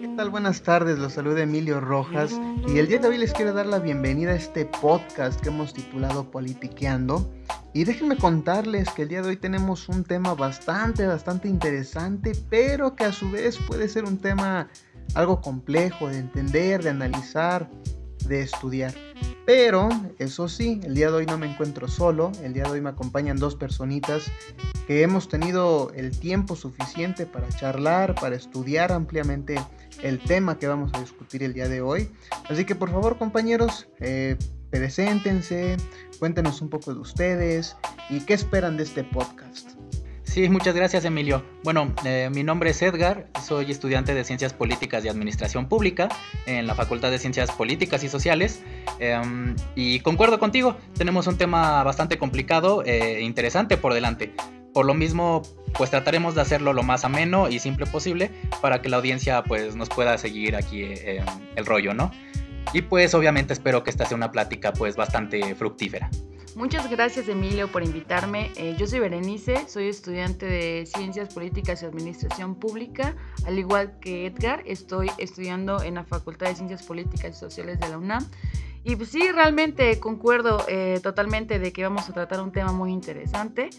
¿qué tal? Buenas tardes, los saluda Emilio Rojas y el día de hoy les quiero dar la bienvenida a este podcast que hemos titulado Politiqueando. Y déjenme contarles que el día de hoy tenemos un tema bastante, bastante interesante, pero que a su vez puede ser un tema algo complejo de entender, de analizar, de estudiar. Pero, eso sí, el día de hoy no me encuentro solo, el día de hoy me acompañan dos personitas que hemos tenido el tiempo suficiente para charlar, para estudiar ampliamente el tema que vamos a discutir el día de hoy. Así que por favor compañeros, eh, preséntense, cuéntenos un poco de ustedes y qué esperan de este podcast. Sí, muchas gracias Emilio. Bueno, eh, mi nombre es Edgar, soy estudiante de Ciencias Políticas y Administración Pública en la Facultad de Ciencias Políticas y Sociales em, y concuerdo contigo, tenemos un tema bastante complicado e interesante por delante. Por lo mismo, pues trataremos de hacerlo lo más ameno y simple posible para que la audiencia pues nos pueda seguir aquí eh, el rollo, ¿no? Y pues obviamente espero que esta sea una plática pues bastante fructífera. Muchas gracias Emilio por invitarme. Eh, yo soy Berenice, soy estudiante de Ciencias Políticas y Administración Pública. Al igual que Edgar, estoy estudiando en la Facultad de Ciencias Políticas y Sociales de la UNAM. Y pues sí, realmente concuerdo eh, totalmente de que vamos a tratar un tema muy interesante.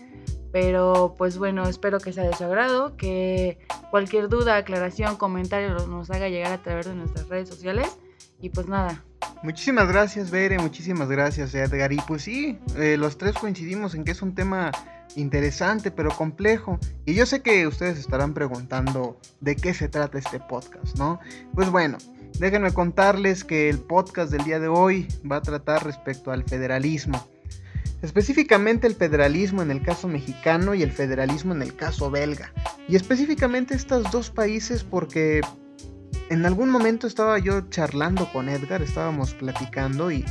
Pero pues bueno, espero que sea de su agrado, que cualquier duda, aclaración, comentario nos haga llegar a través de nuestras redes sociales. Y pues nada, Muchísimas gracias, Bere, muchísimas gracias, Edgar. Y pues sí, eh, los tres coincidimos en que es un tema interesante, pero complejo. Y yo sé que ustedes estarán preguntando de qué se trata este podcast, ¿no? Pues bueno, déjenme contarles que el podcast del día de hoy va a tratar respecto al federalismo. Específicamente el federalismo en el caso mexicano y el federalismo en el caso belga. Y específicamente estos dos países porque en algún momento estaba yo charlando con Edgar, estábamos platicando y,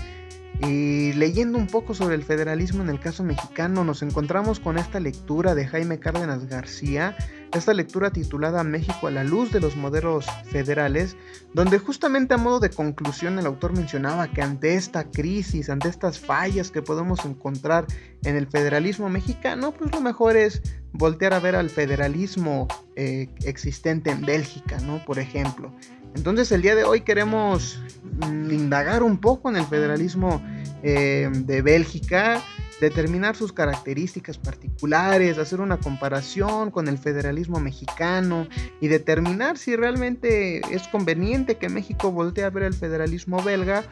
leyendo un poco sobre el federalismo en el caso mexicano, nos encontramos con esta lectura de Jaime Cárdenas García, esta lectura titulada México a la luz de los modelos federales, donde justamente a modo de conclusión el autor mencionaba que ante esta crisis, ante estas fallas que podemos encontrar en el federalismo mexicano, pues lo mejor es voltear a ver al federalismo eh, existente en Bélgica, ¿no? Por ejemplo. Entonces el día de hoy queremos mm, indagar un poco en el federalismo eh, de Bélgica, determinar sus características particulares, hacer una comparación con el federalismo mexicano y determinar si realmente es conveniente que México voltee a ver el federalismo belga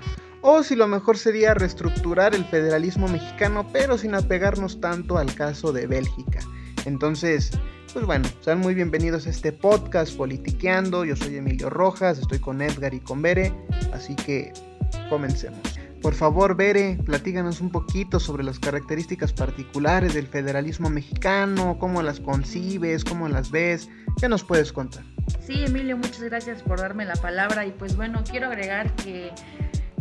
o si lo mejor sería reestructurar el federalismo mexicano pero sin apegarnos tanto al caso de Bélgica. Entonces, pues bueno, sean muy bienvenidos a este podcast Politiqueando. Yo soy Emilio Rojas, estoy con Edgar y con Bere, así que comencemos. Por favor, Bere, platíganos un poquito sobre las características particulares del federalismo mexicano, cómo las concibes, cómo las ves, ¿qué nos puedes contar? Sí, Emilio, muchas gracias por darme la palabra y pues bueno, quiero agregar que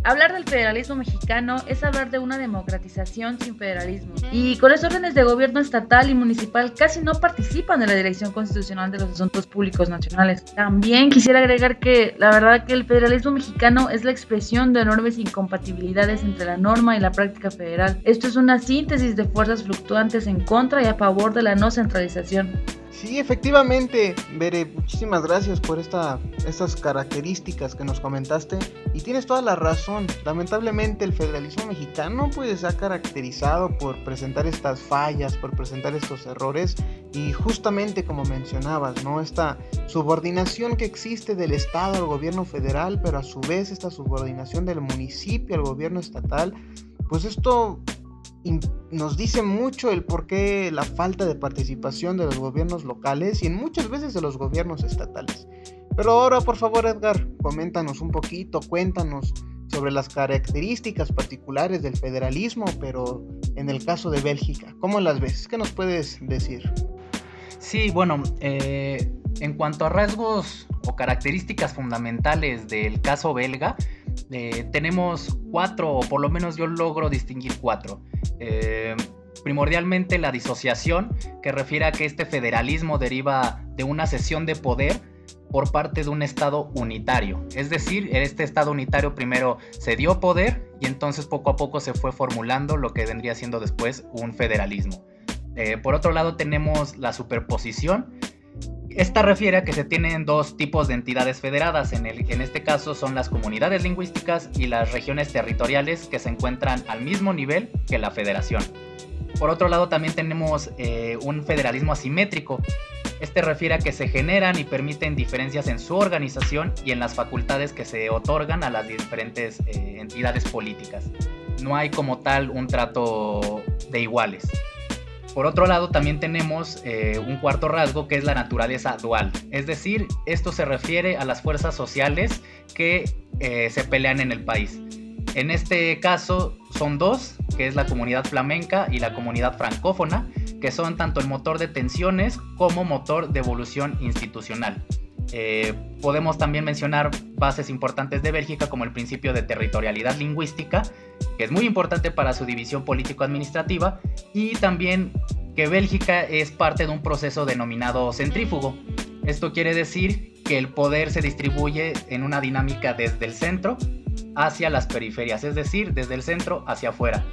Hablar del federalismo mexicano es hablar de una democratización sin federalismo. Y con los órdenes de gobierno estatal y municipal casi no participan en la dirección constitucional de los asuntos públicos nacionales. También quisiera agregar que la verdad que el federalismo mexicano es la expresión de enormes incompatibilidades entre la norma y la práctica federal. Esto es una síntesis de fuerzas fluctuantes en contra y a favor de la no centralización. Sí, efectivamente, Bere, muchísimas gracias por esta, estas características que nos comentaste y tienes toda la razón. Lamentablemente el federalismo mexicano pues se ha caracterizado por presentar estas fallas, por presentar estos errores y justamente como mencionabas, ¿no? Esta subordinación que existe del Estado al gobierno federal, pero a su vez esta subordinación del municipio al gobierno estatal, pues esto nos dice mucho el por qué la falta de participación de los gobiernos locales y en muchas veces de los gobiernos estatales. Pero ahora, por favor, Edgar, coméntanos un poquito, cuéntanos sobre las características particulares del federalismo, pero en el caso de Bélgica, ¿cómo las ves? ¿Qué nos puedes decir? Sí, bueno, eh, en cuanto a rasgos o características fundamentales del caso belga, eh, tenemos cuatro, o por lo menos yo logro distinguir cuatro. Eh, primordialmente la disociación, que refiere a que este federalismo deriva de una cesión de poder por parte de un Estado unitario. Es decir, este Estado unitario primero se dio poder y entonces poco a poco se fue formulando lo que vendría siendo después un federalismo. Eh, por otro lado tenemos la superposición, Esta refiere a que se tienen dos tipos de entidades federadas, en, el, en este caso son las comunidades lingüísticas y las regiones territoriales que se encuentran al mismo nivel que la federación. Por otro lado también tenemos eh, un federalismo asimétrico. Este refiere a que se generan y permiten diferencias en su organización y en las facultades que se otorgan a las diferentes eh, entidades políticas. No hay como tal un trato de iguales. Por otro lado, también tenemos eh, un cuarto rasgo que es la naturaleza dual. Es decir, esto se refiere a las fuerzas sociales que eh, se pelean en el país. En este caso son dos, que es la comunidad flamenca y la comunidad francófona, que son tanto el motor de tensiones como motor de evolución institucional. Eh, podemos también mencionar bases importantes de Bélgica como el principio de territorialidad lingüística, que es muy importante para su división político-administrativa, y también que Bélgica es parte de un proceso denominado centrífugo. Esto quiere decir que el poder se distribuye en una dinámica desde el centro hacia las periferias, es decir, desde el centro hacia afuera.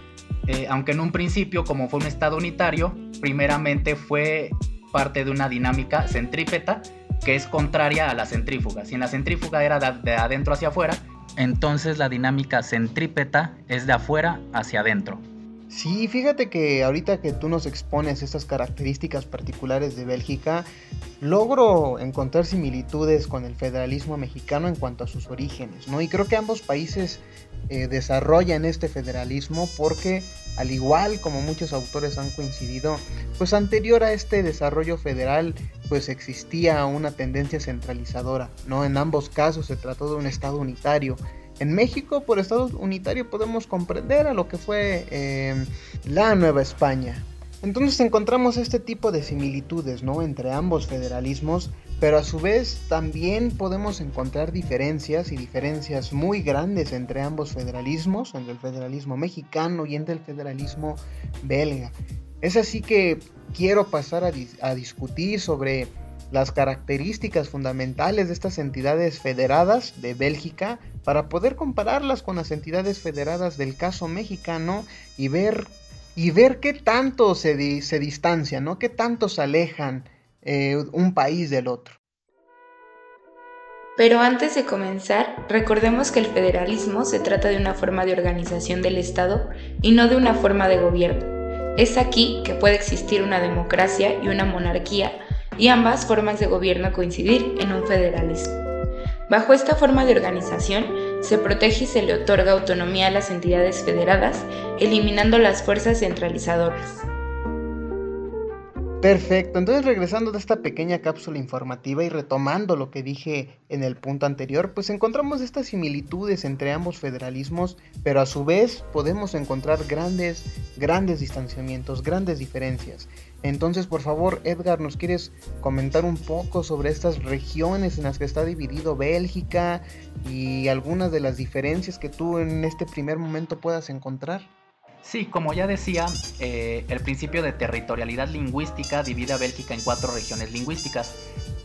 Eh, aunque en un principio, como fue un Estado unitario, primeramente fue parte de una dinámica centrípeta que es contraria a la centrífuga. Si en la centrífuga era de, adentro hacia afuera, entonces la dinámica centrípeta es de afuera hacia adentro. Sí, fíjate que ahorita que tú nos expones estas características particulares de Bélgica, logro encontrar similitudes con el federalismo mexicano en cuanto a sus orígenes, ¿no? Y creo que ambos países eh, desarrollan este federalismo porque, al igual como muchos autores han coincidido, pues anterior a este desarrollo federal, pues existía una tendencia centralizadora, ¿no? En ambos casos se trató de un Estado unitario en México, por Estado unitario, podemos comprender a lo que fue eh, la Nueva España. Entonces encontramos este tipo de similitudes ¿no? entre ambos federalismos, pero a su vez también podemos encontrar diferencias y diferencias muy grandes entre ambos federalismos, entre el federalismo mexicano y entre el federalismo belga. Es así que quiero pasar a, discutir sobre las características fundamentales de estas entidades federadas de Bélgica para poder compararlas con las entidades federadas del caso mexicano y ver, y ver qué tanto se, se distancian, ¿no? qué tanto se alejan eh, un país del otro. Pero antes de comenzar, recordemos que el federalismo se trata de una forma de organización del Estado y no de una forma de gobierno. Es aquí que puede existir una democracia y una monarquía y ambas formas de gobierno coincidir en un federalismo. Bajo esta forma de organización, se protege y se le otorga autonomía a las entidades federadas, eliminando las fuerzas centralizadoras. Perfecto, entonces regresando de esta pequeña cápsula informativa y retomando lo que dije en el punto anterior, pues encontramos estas similitudes entre ambos federalismos, pero a su vez podemos encontrar grandes, grandes distanciamientos, grandes diferencias. Entonces, por favor, Edgar, ¿nos quieres comentar un poco sobre estas regiones en las que está dividido Bélgica y algunas de las diferencias que tú en este primer momento puedas encontrar? Sí, como ya decía, eh, el principio de territorialidad lingüística divide a Bélgica en cuatro regiones lingüísticas.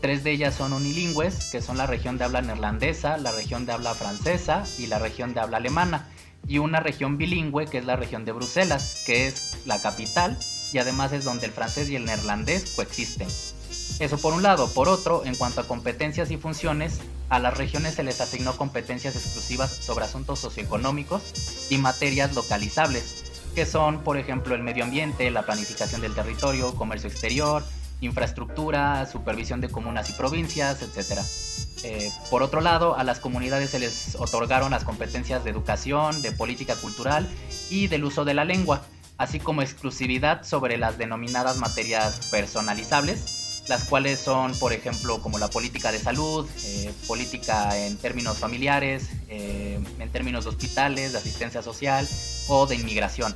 Tres de ellas son unilingües, que son la región de habla neerlandesa, la región de habla francesa y la región de habla alemana. Y una región bilingüe, que es la región de Bruselas, que es la capital y además es donde el francés y el neerlandés coexisten. Eso por un lado. Por otro, en cuanto a competencias y funciones, a las regiones se les asignó competencias exclusivas sobre asuntos socioeconómicos y materias localizables, que son, por ejemplo, el medio ambiente, la planificación del territorio, comercio exterior, infraestructura, supervisión de comunas y provincias, etc. Eh, por otro lado, a las comunidades se les otorgaron las competencias de educación, de política cultural y del uso de la lengua, así como exclusividad sobre las denominadas materias personalizables, las cuales son, por ejemplo, como la política de salud, eh, política en términos familiares, eh, en términos de hospitales, de asistencia social o de inmigración.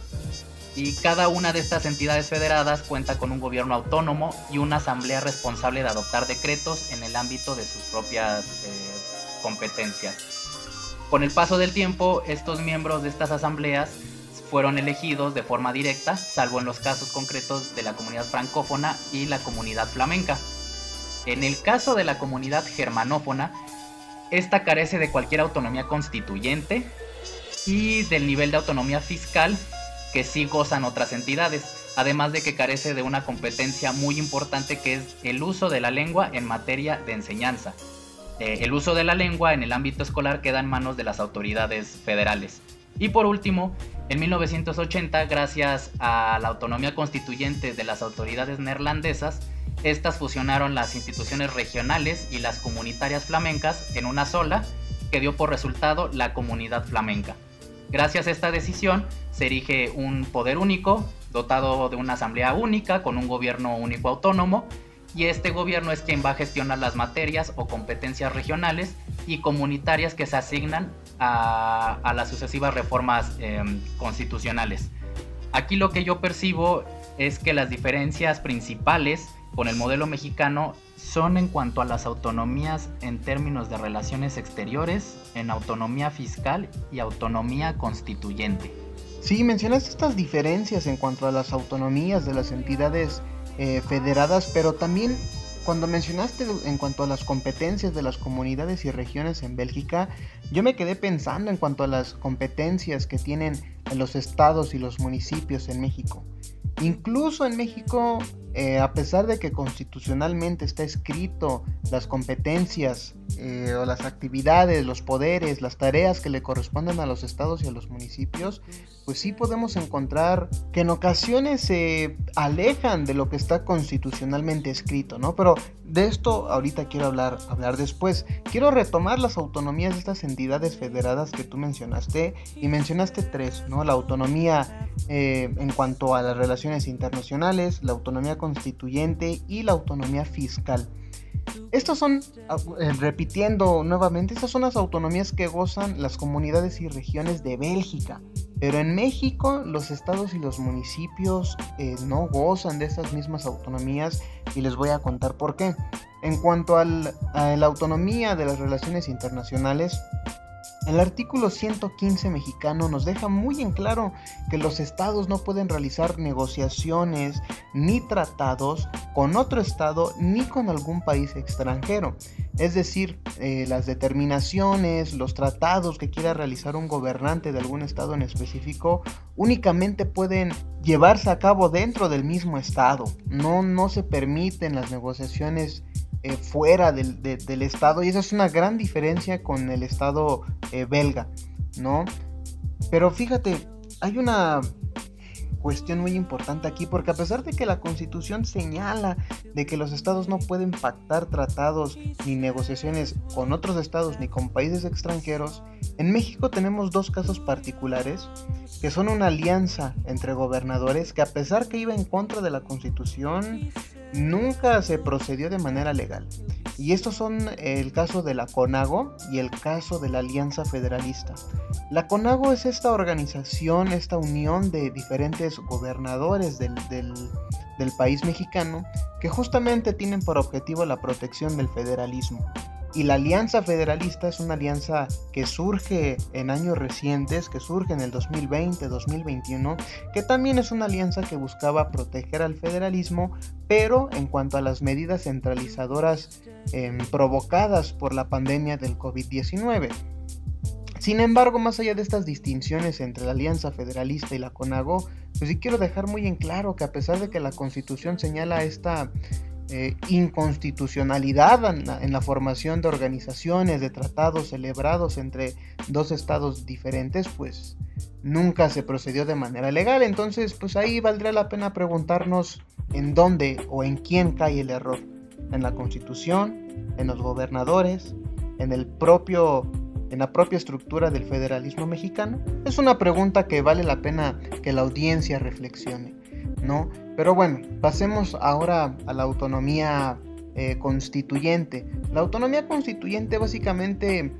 Y cada una de estas entidades federadas cuenta con un gobierno autónomo y una asamblea responsable de adoptar decretos en el ámbito de sus propias eh, competencias. Con el paso del tiempo, estos miembros de estas asambleas fueron elegidos de forma directa, salvo en los casos concretos de la comunidad francófona y la comunidad flamenca. En el caso de la comunidad germanófona, esta carece de cualquier autonomía constituyente y del nivel de autonomía fiscal que sí gozan otras entidades, además de que carece de una competencia muy importante que es el uso de la lengua en materia de enseñanza. Eh, el uso de la lengua en el ámbito escolar queda en manos de las autoridades federales. Y por último, en 1980, gracias a la autonomía constituyente de las autoridades neerlandesas, estas fusionaron las instituciones regionales y las comunitarias flamencas en una sola, que dio por resultado la comunidad flamenca. Gracias a esta decisión se erige un poder único, dotado de una asamblea única, con un gobierno único autónomo, y este gobierno es quien va a gestionar las materias o competencias regionales y comunitarias que se asignan a, las sucesivas reformas em, constitucionales. Aquí lo que yo percibo es que las diferencias principales con el modelo mexicano son en cuanto a las autonomías en términos de relaciones exteriores, en autonomía fiscal y autonomía constituyente. Sí, mencionaste estas diferencias en cuanto a las autonomías de las entidades eh, federadas, pero también cuando mencionaste en cuanto a las competencias de las comunidades y regiones en Bélgica, yo me quedé pensando en cuanto a las competencias que tienen los estados y los municipios en México. Incluso en México, eh, a pesar de que constitucionalmente está escrito las competencias eh, o las actividades, los poderes, las tareas que le corresponden a los estados y a los municipios, pues sí podemos encontrar que en ocasiones se alejan de lo que está constitucionalmente escrito, ¿no? Pero de esto ahorita quiero hablar, hablar después. Quiero retomar las autonomías de estas entidades federadas que tú mencionaste y mencionaste tres, ¿no? La autonomía eh, en cuanto a las relaciones internacionales, la autonomía constituyente y la autonomía fiscal. Estas son, eh, repitiendo nuevamente, estas son las autonomías que gozan las comunidades y regiones de Bélgica. Pero en México los estados y los municipios eh, no gozan de estas mismas autonomías y les voy a contar por qué. En cuanto a la autonomía de las relaciones internacionales, el artículo 115 mexicano nos deja muy en claro que los estados no pueden realizar negociaciones ni tratados con otro estado ni con algún país extranjero. Es decir, eh, las determinaciones, los tratados que quiera realizar un gobernante de algún estado en específico únicamente pueden llevarse a cabo dentro del mismo estado. No, no se permiten las negociaciones eh, fuera del, Estado y esa es una gran diferencia con el Estado eh, belga, ¿no? Pero fíjate, hay una cuestión muy importante aquí porque a pesar de que la constitución señala de que los estados no pueden pactar tratados ni negociaciones con otros estados ni con países extranjeros, en México tenemos dos casos particulares que son una alianza entre gobernadores que a pesar que iba en contra de la constitución nunca se procedió de manera legal. Y estos son el caso de la CONAGO y el caso de la Alianza Federalista. La CONAGO es esta organización, esta unión de diferentes gobernadores del, del país mexicano que justamente tienen por objetivo la protección del federalismo. Y la Alianza Federalista es una alianza que surge en años recientes, que surge en el 2020-2021, que también es una alianza que buscaba proteger al federalismo, pero en cuanto a las medidas centralizadoras em, provocadas por la pandemia del COVID-19. Sin embargo, más allá de estas distinciones entre la Alianza Federalista y la CONAGO, pues sí quiero dejar muy en claro que a pesar de que la Constitución señala esta eh, inconstitucionalidad en la, formación de organizaciones, de tratados celebrados entre dos estados diferentes, pues nunca se procedió de manera legal. Entonces, pues ahí valdría la pena preguntarnos en dónde o en quién cae el error. En la constitución, en los gobernadores, en el propio en la propia estructura del federalismo mexicano? Es una pregunta que vale la pena que la audiencia reflexione, ¿no? Pero bueno, pasemos ahora a la autonomía eh, constituyente. La autonomía constituyente básicamente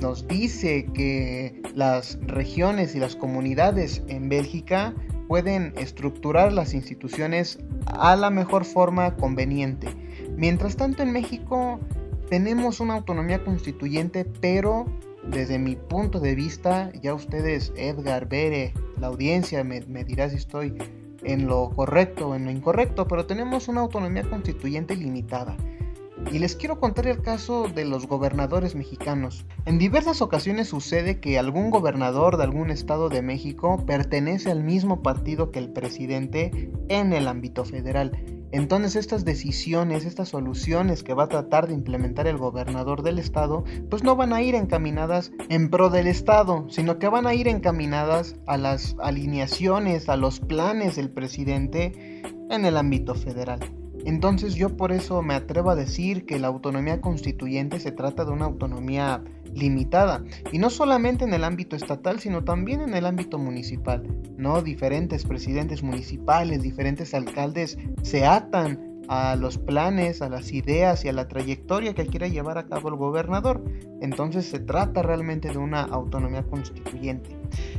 nos dice que las regiones y las comunidades en Bélgica pueden estructurar las instituciones a la mejor forma conveniente. Mientras tanto en México tenemos una autonomía constituyente, pero desde mi punto de vista, ya ustedes, Edgar, Bere, la audiencia me dirá si estoy en lo correcto o en lo incorrecto, pero tenemos una autonomía constituyente limitada. Y les quiero contar el caso de los gobernadores mexicanos. En diversas ocasiones sucede que algún gobernador de algún estado de México pertenece al mismo partido que el presidente en el ámbito federal. Entonces estas decisiones, estas soluciones que va a tratar de implementar el gobernador del estado, pues no van a ir encaminadas en pro del estado, sino que van a ir encaminadas a las alineaciones, a los planes del presidente en el ámbito federal. Entonces yo por eso me atrevo a decir que la autonomía constituyente se trata de una autonomía limitada y no solamente en el ámbito estatal sino también en el ámbito municipal no diferentes presidentes municipales diferentes alcaldes se atan a los planes a las ideas y a la trayectoria que quiera llevar a cabo el gobernador. Entonces se trata realmente de una autonomía constituyente.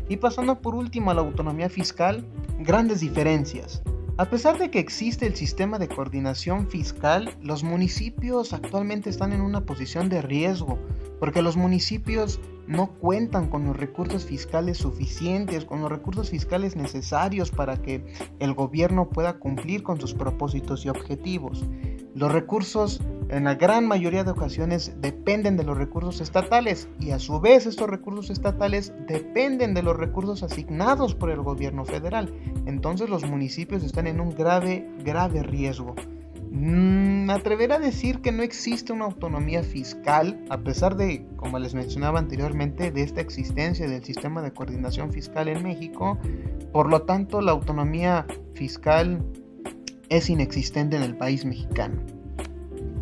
Y pasando por último a la autonomía fiscal grandes diferencias a pesar de que existe el sistema de coordinación fiscal, los municipios actualmente están en una posición de riesgo, porque los municipios no cuentan con los recursos fiscales suficientes, con los recursos fiscales necesarios para que el gobierno pueda cumplir con sus propósitos y objetivos. Los recursos en la gran mayoría de ocasiones dependen de los recursos estatales y a su vez estos recursos estatales dependen de los recursos asignados por el gobierno federal. Entonces los municipios están en un grave, grave riesgo. Mm, me atreveré a decir que no existe una autonomía fiscal, a pesar de, como les mencionaba anteriormente, de esta existencia del sistema de coordinación fiscal en México. Por lo tanto, la autonomía fiscal es inexistente en el país mexicano.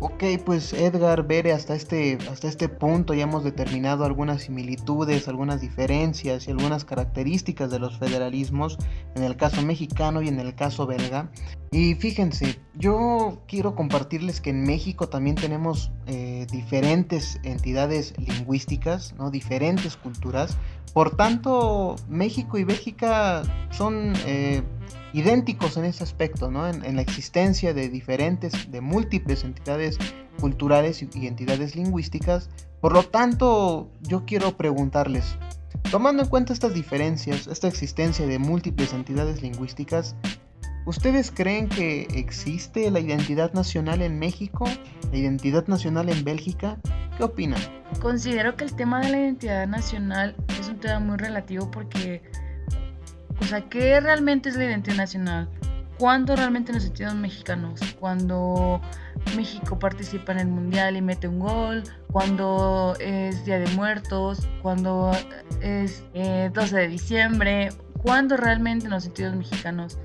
Ok, pues Edgar, Bere, hasta este, hasta este punto ya hemos determinado algunas similitudes, algunas diferencias y algunas características de los federalismos en el caso mexicano y en el caso belga. Y fíjense, yo quiero compartirles que en México también tenemos eh, diferentes entidades lingüísticas, ¿no? diferentes culturas. Por tanto, México y Bélgica son... Eh, idénticos en ese aspecto, ¿no? en, la existencia de diferentes, de múltiples entidades culturales y, entidades lingüísticas. Por lo tanto, yo quiero preguntarles, tomando en cuenta estas diferencias, esta existencia de múltiples entidades lingüísticas, ¿Ustedes creen que existe la identidad nacional en México? ¿La identidad nacional en Bélgica? ¿Qué opinan? Considero que el tema de la identidad nacional es un tema muy relativo porque o sea, ¿qué realmente es la identidad nacional? ¿Cuándo realmente nos sentimos mexicanos? Cuando México participa en el mundial y mete un gol, cuando es Día de Muertos, cuando es 12 eh, de diciembre, ¿cuándo realmente nos sentimos mexicanos?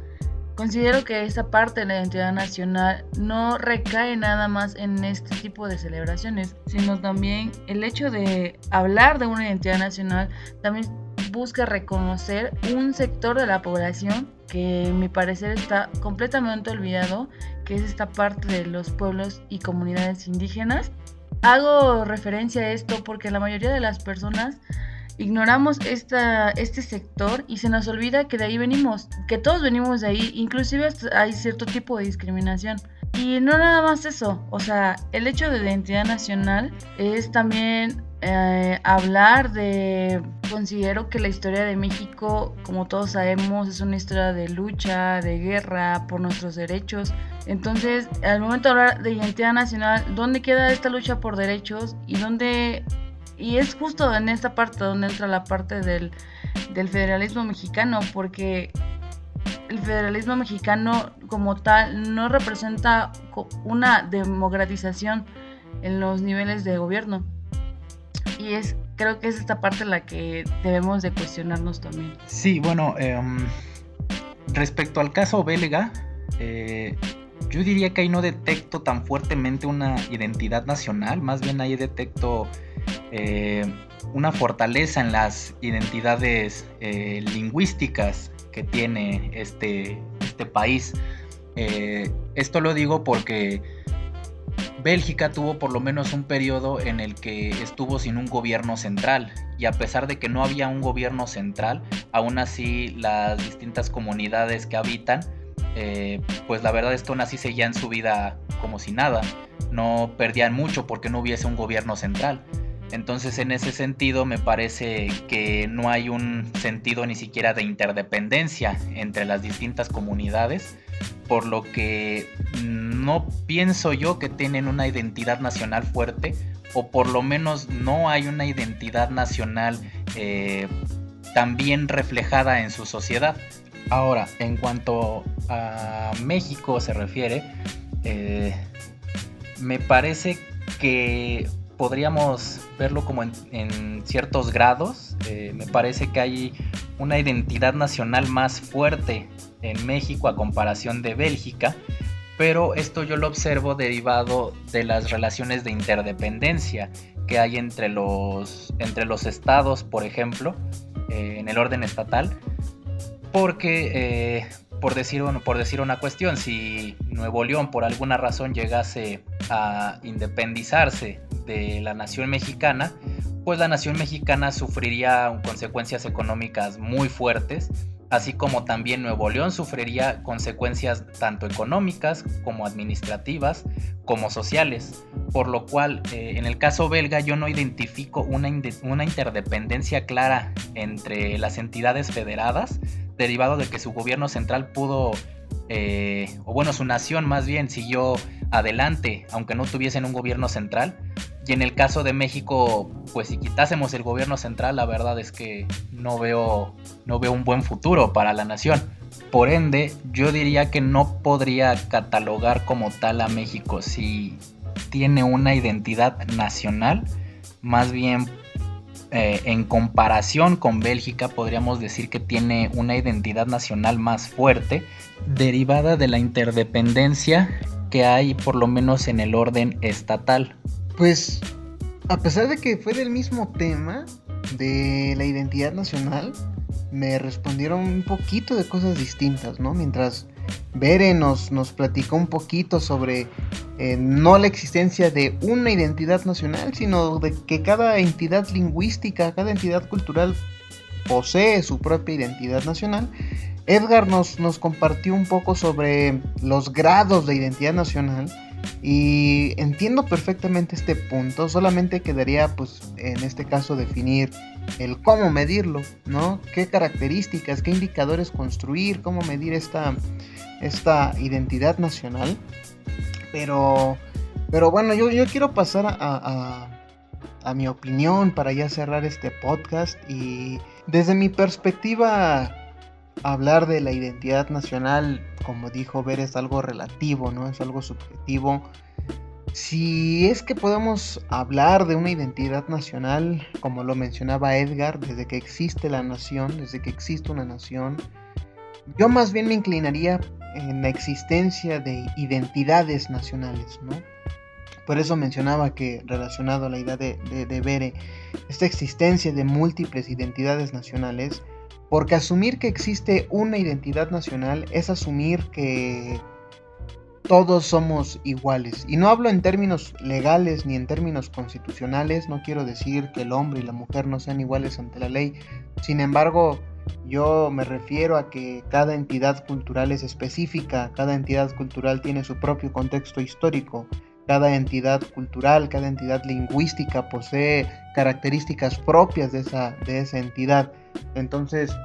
Considero que esa parte de la identidad nacional no recae nada más en este tipo de celebraciones, sino también el hecho de hablar de una identidad nacional también busca reconocer un sector de la población que mi parecer está completamente olvidado, que es esta parte de los pueblos y comunidades indígenas. Hago referencia a esto porque la mayoría de las personas ignoramos esta, este sector y se nos olvida que de ahí venimos, que todos venimos de ahí, inclusive hay cierto tipo de discriminación. Y no nada más eso, o sea, el hecho de identidad nacional es también eh, hablar de, considero que la historia de México, como todos sabemos, es una historia de lucha, de guerra por nuestros derechos. Entonces, al momento de hablar de identidad nacional, ¿dónde queda esta lucha por derechos? Y dónde, y es justo en esta parte donde entra la parte del, del federalismo mexicano, porque el federalismo mexicano como tal no representa una democratización en los niveles de gobierno y es creo que es esta parte la que debemos de cuestionarnos también. Sí, bueno, em, respecto al caso belga, eh, yo diría que ahí no detecto tan fuertemente una identidad nacional, más bien ahí detecto eh, una fortaleza en las identidades eh, lingüísticas que tiene este, este país. esto lo digo porque Bélgica tuvo por lo menos un periodo en el que estuvo sin un gobierno central y a pesar de que no había un gobierno central, aún así las distintas comunidades que habitan, eh, pues la verdad es que aún así seguían su vida como si nada, no perdían mucho porque no hubiese un gobierno central. Entonces en ese sentido me parece que no hay un sentido ni siquiera de interdependencia entre las distintas comunidades por lo que no pienso yo que tienen una identidad nacional fuerte, o por lo menos no hay una identidad nacional eh, también reflejada en su sociedad. Ahora, en cuanto a México se refiere, eh, me parece que podríamos verlo como en, ciertos grados. Eh, me parece que hay una identidad nacional más fuerte en México a comparación de Bélgica, pero esto yo lo observo derivado de las relaciones de interdependencia que hay entre los, entre los estados, por ejemplo, eh, en el orden estatal, porque, eh, por, decir, por decir una cuestión, si Nuevo León por alguna razón llegase a independizarse de la nación mexicana, pues la nación mexicana sufriría consecuencias económicas muy fuertes, así como también Nuevo León sufriría consecuencias tanto económicas como administrativas como sociales, por lo cual eh, en el caso belga yo no identifico una, interdependencia clara entre las entidades federadas, derivado de que su gobierno central pudo eh, o bueno, su nación más bien siguió adelante, aunque no tuviesen un gobierno central. Y en el caso de México, pues si quitásemos el gobierno central, la verdad es que no veo, no veo un buen futuro para la nación. Por ende, yo diría que no podría catalogar como tal a México si tiene una identidad nacional, más bien eh, en comparación con Bélgica podríamos decir que tiene una identidad nacional más fuerte, derivada de la interdependencia que hay por lo menos en el orden estatal. Pues, a pesar de que fue del mismo tema de la identidad nacional, me respondieron un poquito de cosas distintas, ¿no? Mientras Bere nos, platicó un poquito sobre eh, no la existencia de una identidad nacional, sino de que cada entidad lingüística, cada entidad cultural posee su propia identidad nacional. Edgar nos, nos compartió un poco sobre los grados de identidad nacional y entiendo perfectamente este punto, solamente quedaría pues en este caso definir el cómo medirlo, ¿no? ¿Qué características, qué indicadores construir, cómo medir esta, esta identidad nacional? Pero, pero bueno, yo, yo quiero pasar a, a, a mi opinión para ya cerrar este podcast y desde mi perspectiva hablar de la identidad nacional, como dijo Ver, es algo relativo, ¿no? Es algo subjetivo. Si es que podemos hablar de una identidad nacional, como lo mencionaba Edgar, desde que existe la nación, desde que existe una nación, yo más bien me inclinaría en la existencia de identidades nacionales, ¿no? Por eso mencionaba que relacionado a la idea de, de, de esta existencia de múltiples identidades nacionales, porque asumir que existe una identidad nacional es asumir que todos somos iguales. Y no hablo en términos legales ni en términos constitucionales, no quiero decir que el hombre y la mujer no sean iguales ante la ley. Sin embargo, yo me refiero a que cada entidad cultural es específica, cada entidad cultural tiene su propio contexto histórico, cada entidad cultural, cada entidad lingüística posee características propias de esa, de esa entidad. Entonces,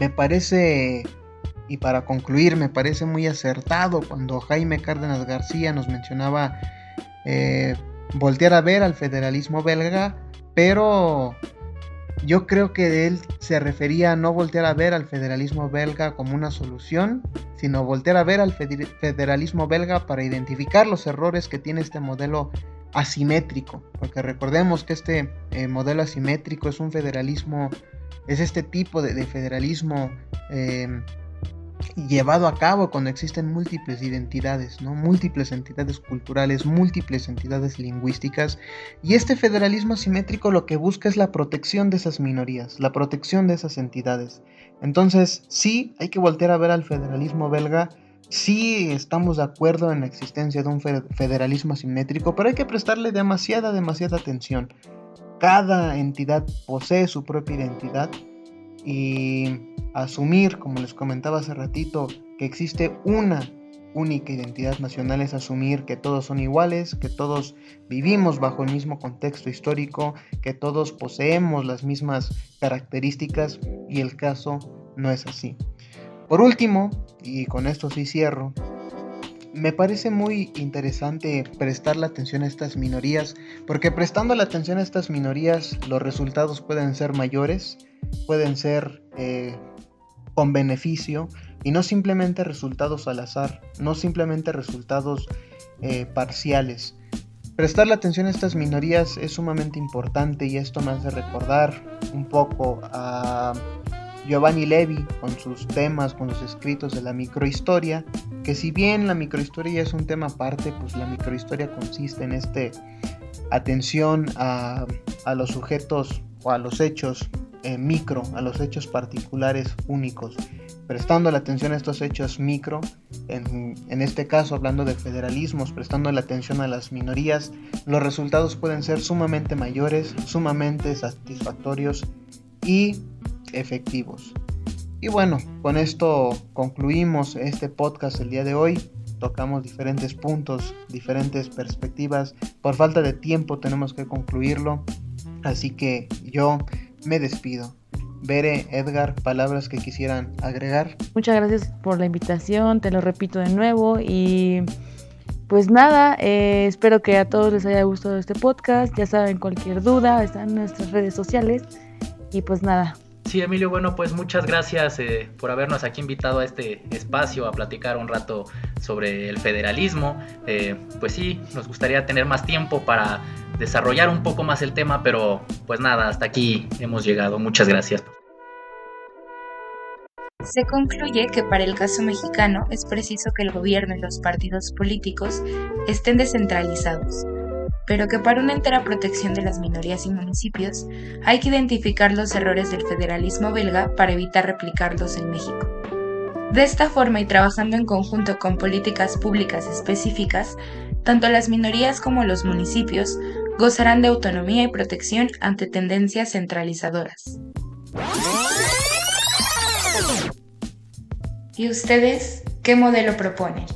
me parece y para concluir, me parece muy acertado cuando Jaime Cárdenas García nos mencionaba eh, voltear a ver al federalismo belga, pero yo creo que él se refería a no voltear a ver al federalismo belga como una solución, sino voltear a ver al federalismo belga para identificar los errores que tiene este modelo asimétrico, porque recordemos que este eh, modelo asimétrico es un federalismo, es este tipo de, federalismo eh, llevado a cabo cuando existen múltiples identidades, ¿no? múltiples entidades culturales, múltiples entidades lingüísticas, y este federalismo asimétrico lo que busca es la protección de esas minorías, la protección de esas entidades. Entonces, sí, hay que voltear a ver al federalismo belga, sí estamos de acuerdo en la existencia de un federalismo asimétrico, pero hay que prestarle demasiada, demasiada atención. Cada entidad posee su propia identidad y asumir, como les comentaba hace ratito, que existe una única identidad nacional es asumir que todos son iguales, que todos vivimos bajo el mismo contexto histórico, que todos poseemos las mismas características y el caso no es así. Por último, y con esto sí cierro, me parece muy interesante prestar la atención a estas minorías, porque prestando la atención a estas minorías los resultados pueden ser mayores, pueden ser eh, con beneficio y no simplemente resultados al azar, no simplemente resultados eh, parciales. Prestar la atención a estas minorías es sumamente importante y esto me hace recordar un poco a Giovanni Levi con sus temas, con los escritos de la microhistoria, que si bien la microhistoria es un tema aparte, pues la microhistoria consiste en este atención a, los sujetos o a los hechos eh, micro, a los hechos particulares únicos, prestando la atención a estos hechos micro, en, en, este caso hablando de federalismos, prestando la atención a las minorías, los resultados pueden ser sumamente mayores, sumamente satisfactorios y efectivos. Y bueno, con esto concluimos este podcast el día de hoy. Tocamos diferentes puntos, diferentes perspectivas. Por falta de tiempo tenemos que concluirlo. Así que yo me despido. Bere, Edgar, palabras que quisieran agregar. Muchas gracias por la invitación, te lo repito de nuevo y pues nada, eh, espero que a todos les haya gustado este podcast. Ya saben, cualquier duda está en nuestras redes sociales y pues nada, Sí, Emilio, bueno, pues muchas gracias eh, por habernos aquí invitado a este espacio a platicar un rato sobre el federalismo. Eh, pues sí, nos gustaría tener más tiempo para desarrollar un poco más el tema, pero pues nada, hasta aquí hemos llegado. Muchas gracias. Se concluye que para el caso mexicano es preciso que el gobierno y los partidos políticos estén descentralizados pero que para una entera protección de las minorías y municipios hay que identificar los errores del federalismo belga para evitar replicarlos en México. De esta forma y trabajando en conjunto con políticas públicas específicas, tanto las minorías como los municipios gozarán de autonomía y protección ante tendencias centralizadoras. ¿Y ustedes qué modelo proponen?